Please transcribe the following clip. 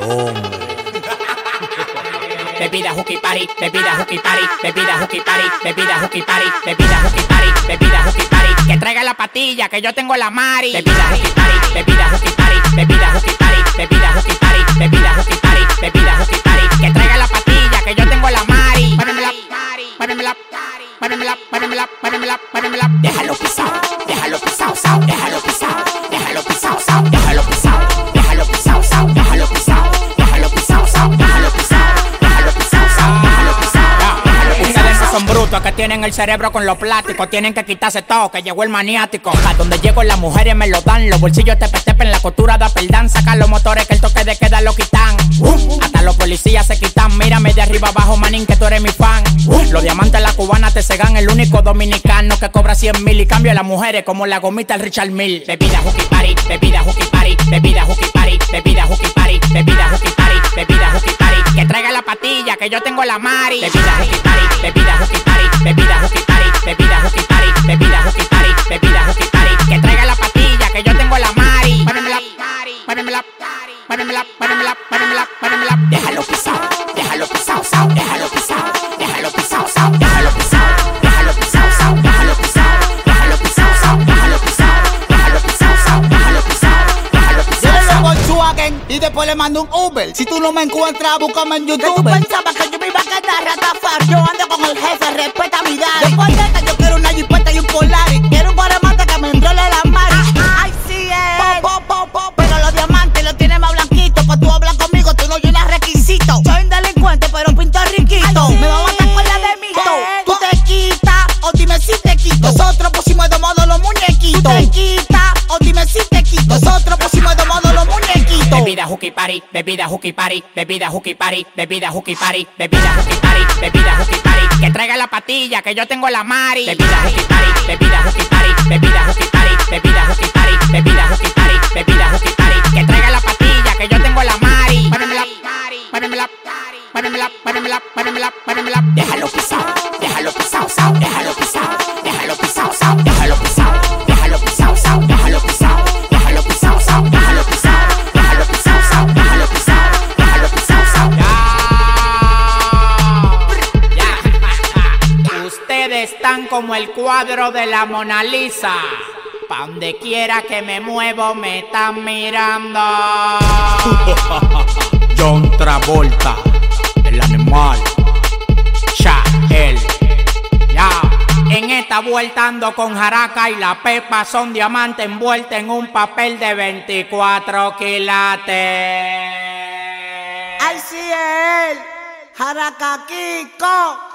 hombre. Bebida hooky party, bebida hooky party, bebida hooky party, bebida hooky party, bebida hooky party, bebida hooky party. Que traiga la patilla, que yo tengo la mari. Bebida hooky party, bebida hooky party, bebida hooky party, bebida hooky party, bebida hooky party, bebida hooky party. Que traiga la patilla, que yo tengo la mari. Párenmela, párenmela, párenmela, párenmela, párenmela, párenmela. Déjalo pisado, brutos que tienen el cerebro con los plásticos. Tienen que quitarse todo, que llegó el maniático. A donde llego las mujeres me lo dan. Los bolsillos te en la costura da perdán. Sacan los motores que el toque de queda lo quitan. Hasta los policías se quitan. Mírame de arriba abajo, manín, que tú eres mi fan. Los diamantes la cubana te cegan. El único dominicano que cobra 100 mil y cambia a las mujeres como la gomita el Richard Mill. Bebida hooky party, bebida que yo tengo la mari. Bebida hooky party, bebida hooky party, bebida hooky party, bebida hooky party, bebida hooky party, bebida hooky party. Que traiga la patilla, que yo tengo la mari. Párenmela, párenmela, párenmela, párenmela, párenmela, párenmela. Déjalo pisado, y después le mando un Uber. Si tú no me encuentras, búscame en Que tú YouTube. pensabas que yo me iba a quedar ratafar. Yo ando con el jefe, respeta mi daddy. Después de esta, yo Bebida hooky party, bebida hooky party, bebida hooky party, bebida hooky party, bebida hooky party, bebida hooky party. Que traiga la patilla, que yo tengo la mari. Bebida hooky party, bebida hooky party, bebida hooky party, bebida hooky party, bebida hooky party, bebida hooky party. Que traiga la patilla, que yo tengo la mari. Párenmela, párenmela, párenmela, párenmela, párenmela, párenmela. Déjalo pisado, Ustedes están como el cuadro de la Mona Lisa. Pa' donde quiera que me muevo me están mirando. John Travolta, el animal. Chael. Ya, en esta vuelta ando con jaraca y la pepa son diamante envuelta en un papel de 24 quilates. Ay, sí es. Jaraca Kiko.